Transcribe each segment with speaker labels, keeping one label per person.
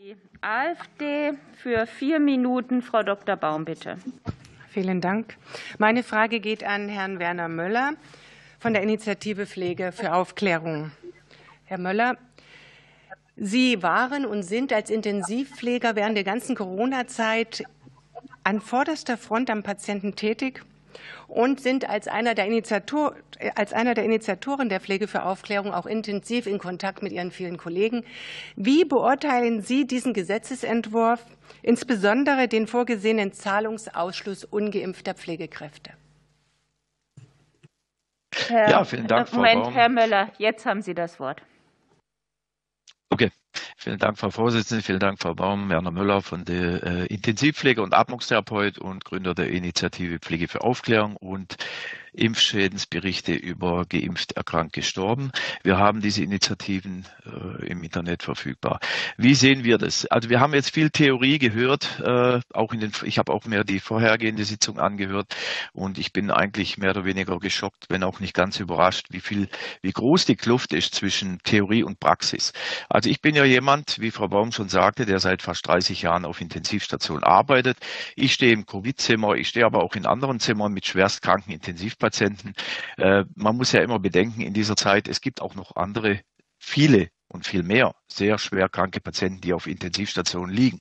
Speaker 1: Die AfD für vier Minuten. Frau Dr. Baum, bitte.
Speaker 2: Vielen Dank. Meine Frage geht an Herrn Werner Möller von der Initiative Pflege für Aufklärung. Herr Möller, Sie waren und sind als Intensivpfleger während der ganzen Corona-Zeit an vorderster Front am Patienten tätig und sind als einer, der Initiator, als einer der Initiatoren der Pflege für Aufklärung auch intensiv in Kontakt mit Ihren vielen Kollegen. Wie beurteilen Sie diesen Gesetzesentwurf, insbesondere den vorgesehenen Zahlungsausschluss ungeimpfter Pflegekräfte?
Speaker 1: Herr, ja, vielen Dank, Frau Moment, Baum. Herr Möller, jetzt haben Sie das Wort.
Speaker 3: Vielen Dank, Frau Vorsitzende, vielen Dank, Frau Baum, Werner Müller von der äh, Intensivpflege und Atmungstherapeut und Gründer der Initiative Pflege für Aufklärung und Impfschädensberichte über geimpft, erkrankt, gestorben. Wir haben diese Initiativen äh, im Internet verfügbar. Wie sehen wir das? Also wir haben jetzt viel Theorie gehört, äh, auch in den, ich habe auch mehr die vorhergehende Sitzung angehört und ich bin eigentlich mehr oder weniger geschockt, wenn auch nicht ganz überrascht, wie viel, wie groß die Kluft ist zwischen Theorie und Praxis. Also ich bin ja jemand, wie Frau Baum schon sagte, der seit fast 30 Jahren auf Intensivstation arbeitet. Ich stehe im Covid-Zimmer, ich stehe aber auch in anderen Zimmern mit schwerstkranken Intensivpatienten Intensivpatienten. Äh, man muss ja immer bedenken, in dieser Zeit, es gibt auch noch andere, viele und viel mehr sehr schwer kranke Patienten, die auf Intensivstationen liegen.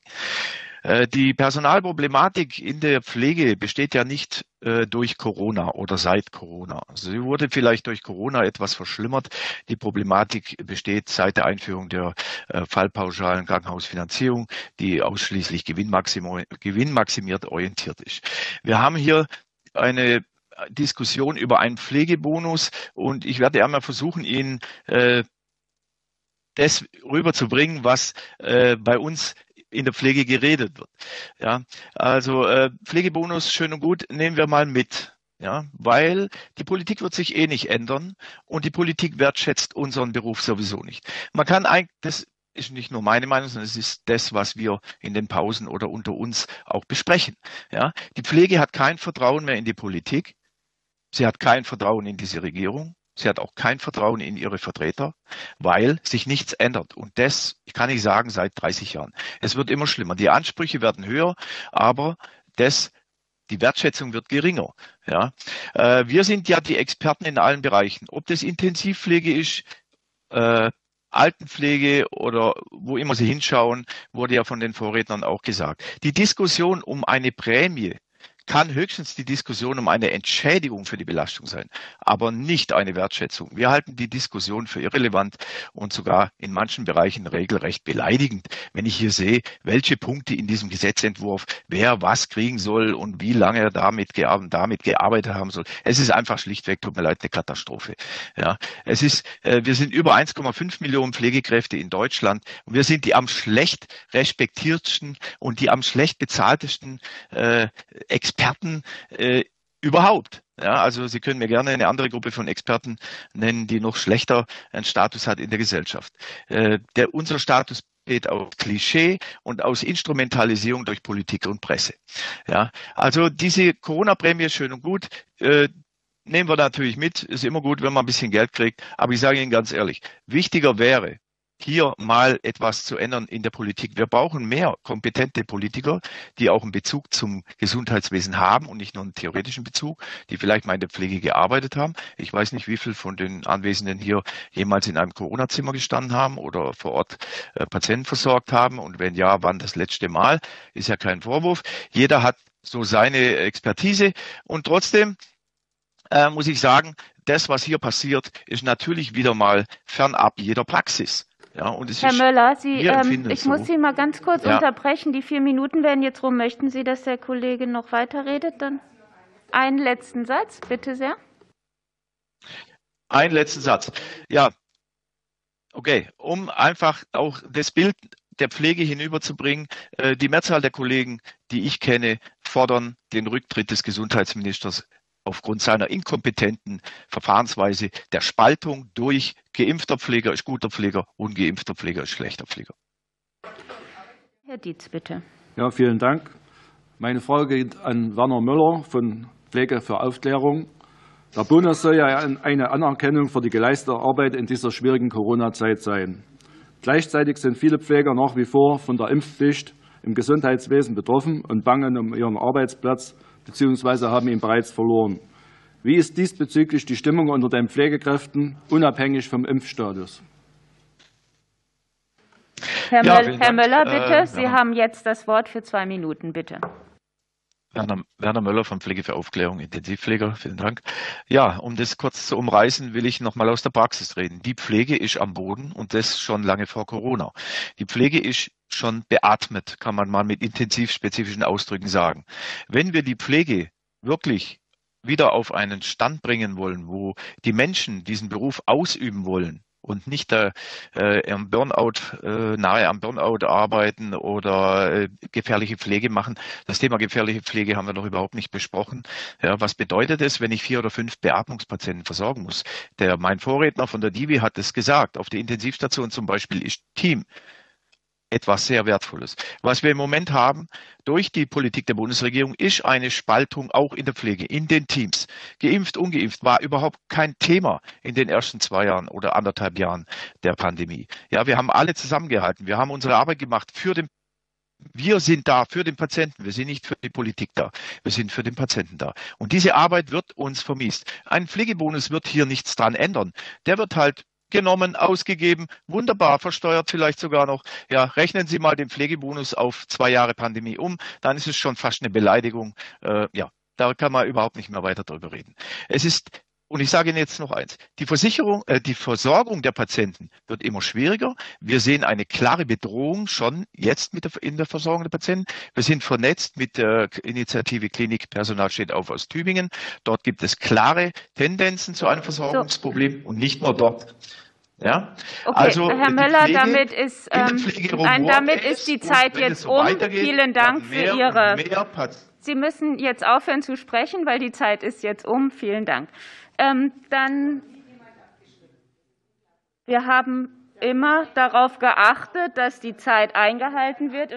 Speaker 3: Äh, die Personalproblematik in der Pflege besteht ja nicht äh, durch Corona oder seit Corona. Sie wurde vielleicht durch Corona etwas verschlimmert. Die Problematik besteht seit der Einführung der fallpauschalen Krankenhausfinanzierung, die ausschließlich gewinnmaximiert orientiert ist. Wir haben hier eine Diskussion über einen Pflegebonus und ich werde einmal versuchen, Ihnen äh, das rüberzubringen, was äh, bei uns in der Pflege geredet wird. Ja, also äh, Pflegebonus schön und gut, nehmen wir mal mit. Ja, weil die Politik wird sich eh nicht ändern und die Politik wertschätzt unseren Beruf sowieso nicht. Man kann eigentlich, das ist nicht nur meine Meinung, sondern es ist das, was wir in den Pausen oder unter uns auch besprechen. Ja, die Pflege hat kein Vertrauen mehr in die Politik. Sie hat kein Vertrauen in diese Regierung. Sie hat auch kein Vertrauen in ihre Vertreter, weil sich nichts ändert. Und das, ich kann nicht sagen, seit 30 Jahren. Es wird immer schlimmer. Die Ansprüche werden höher, aber das, die Wertschätzung wird geringer. Ja, äh, wir sind ja die Experten in allen Bereichen. Ob das Intensivpflege ist, äh, Altenpflege oder wo immer Sie hinschauen, wurde ja von den Vorrednern auch gesagt. Die Diskussion um eine Prämie kann höchstens die Diskussion um eine Entschädigung für die Belastung sein, aber nicht eine Wertschätzung. Wir halten die Diskussion für irrelevant und sogar in manchen Bereichen regelrecht beleidigend, wenn ich hier sehe, welche Punkte in diesem Gesetzentwurf, wer was kriegen soll und wie lange er damit, damit gearbeitet haben soll. Es ist einfach schlichtweg, tut mir leid, eine Katastrophe. Ja, es ist, äh, wir sind über 1,5 Millionen Pflegekräfte in Deutschland und wir sind die am schlecht respektiertsten und die am schlecht bezahltesten äh, Experten Experten äh, überhaupt. Ja, also Sie können mir gerne eine andere Gruppe von Experten nennen, die noch schlechter einen Status hat in der Gesellschaft. Äh, der, unser Status besteht aus Klischee und aus Instrumentalisierung durch Politik und Presse. Ja, also diese Corona-Prämie ist schön und gut. Äh, nehmen wir natürlich mit. Ist immer gut, wenn man ein bisschen Geld kriegt. Aber ich sage Ihnen ganz ehrlich, wichtiger wäre, hier mal etwas zu ändern in der Politik. Wir brauchen mehr kompetente Politiker, die auch einen Bezug zum Gesundheitswesen haben und nicht nur einen theoretischen Bezug, die vielleicht mal in der Pflege gearbeitet haben. Ich weiß nicht, wie viel von den Anwesenden hier jemals in einem Corona-Zimmer gestanden haben oder vor Ort äh, Patienten versorgt haben. Und wenn ja, wann das letzte Mal? Ist ja kein Vorwurf. Jeder hat so seine Expertise und trotzdem äh, muss ich sagen, das, was hier passiert, ist natürlich wieder mal fernab jeder Praxis.
Speaker 1: Ja, und Herr Möller, Sie, ähm, ich so. muss Sie mal ganz kurz ja. unterbrechen. Die vier Minuten werden jetzt rum. Möchten Sie, dass der Kollege noch weiterredet? Dann einen letzten Satz, bitte sehr.
Speaker 3: Einen letzten Satz. Ja, okay, um einfach auch das Bild der Pflege hinüberzubringen. Äh, die Mehrzahl der Kollegen, die ich kenne, fordern den Rücktritt des Gesundheitsministers aufgrund seiner inkompetenten Verfahrensweise der Spaltung durch geimpfter Pfleger ist guter Pfleger, ungeimpfter Pfleger ist schlechter Pfleger.
Speaker 1: Herr Dietz, bitte.
Speaker 4: Ja, vielen Dank. Meine Frage geht an Werner Müller von Pflege für Aufklärung. Der Bonus soll ja eine Anerkennung für die geleistete Arbeit in dieser schwierigen Corona-Zeit sein. Gleichzeitig sind viele Pfleger nach wie vor von der Impfpflicht im Gesundheitswesen betroffen und bangen um ihren Arbeitsplatz bzw. haben ihn bereits verloren. Wie ist diesbezüglich die Stimmung unter den Pflegekräften, unabhängig vom Impfstatus?
Speaker 1: Herr, ja, Möll, Herr Möller, bitte. Äh, Sie haben jetzt das Wort für zwei Minuten, bitte.
Speaker 3: Werner, Werner Möller von Pflege für Aufklärung, Intensivpfleger, vielen Dank. Ja, um das kurz zu umreißen, will ich nochmal aus der Praxis reden. Die Pflege ist am Boden und das schon lange vor Corona. Die Pflege ist schon beatmet, kann man mal mit intensivspezifischen Ausdrücken sagen. Wenn wir die Pflege wirklich wieder auf einen Stand bringen wollen, wo die Menschen diesen Beruf ausüben wollen, und nicht da äh, am Burnout, äh, nahe am Burnout arbeiten oder äh, gefährliche Pflege machen. Das Thema gefährliche Pflege haben wir noch überhaupt nicht besprochen. Ja, was bedeutet es, wenn ich vier oder fünf Beatmungspatienten versorgen muss? Der, mein Vorredner von der Divi hat es gesagt. Auf der Intensivstation zum Beispiel ist Team etwas sehr Wertvolles. Was wir im Moment haben durch die Politik der Bundesregierung ist eine Spaltung auch in der Pflege, in den Teams. Geimpft, ungeimpft war überhaupt kein Thema in den ersten zwei Jahren oder anderthalb Jahren der Pandemie. Ja, wir haben alle zusammengehalten. Wir haben unsere Arbeit gemacht für den wir sind da für den Patienten. Wir sind nicht für die Politik da. Wir sind für den Patienten da. Und diese Arbeit wird uns vermisst. Ein Pflegebonus wird hier nichts dran ändern. Der wird halt genommen, ausgegeben, wunderbar versteuert vielleicht sogar noch. Ja, rechnen Sie mal den Pflegebonus auf zwei Jahre Pandemie um, dann ist es schon fast eine Beleidigung. Äh, ja, da kann man überhaupt nicht mehr weiter drüber reden. Es ist und ich sage Ihnen jetzt noch eins. Die Versicherung, äh, die Versorgung der Patienten wird immer schwieriger. Wir sehen eine klare Bedrohung schon jetzt mit der, in der Versorgung der Patienten. Wir sind vernetzt mit der Initiative Klinik Personal steht auf aus Tübingen. Dort gibt es klare Tendenzen zu einem Versorgungsproblem so. und nicht nur dort.
Speaker 1: Ja, okay, also Herr Möller, Pflege, damit ist, ähm, nein, damit ist die Zeit jetzt um. Vielen Dank für Ihre. Sie müssen jetzt aufhören zu sprechen, weil die Zeit ist jetzt um. Vielen Dank. Ähm, dann, wir haben immer darauf geachtet, dass die Zeit eingehalten wird.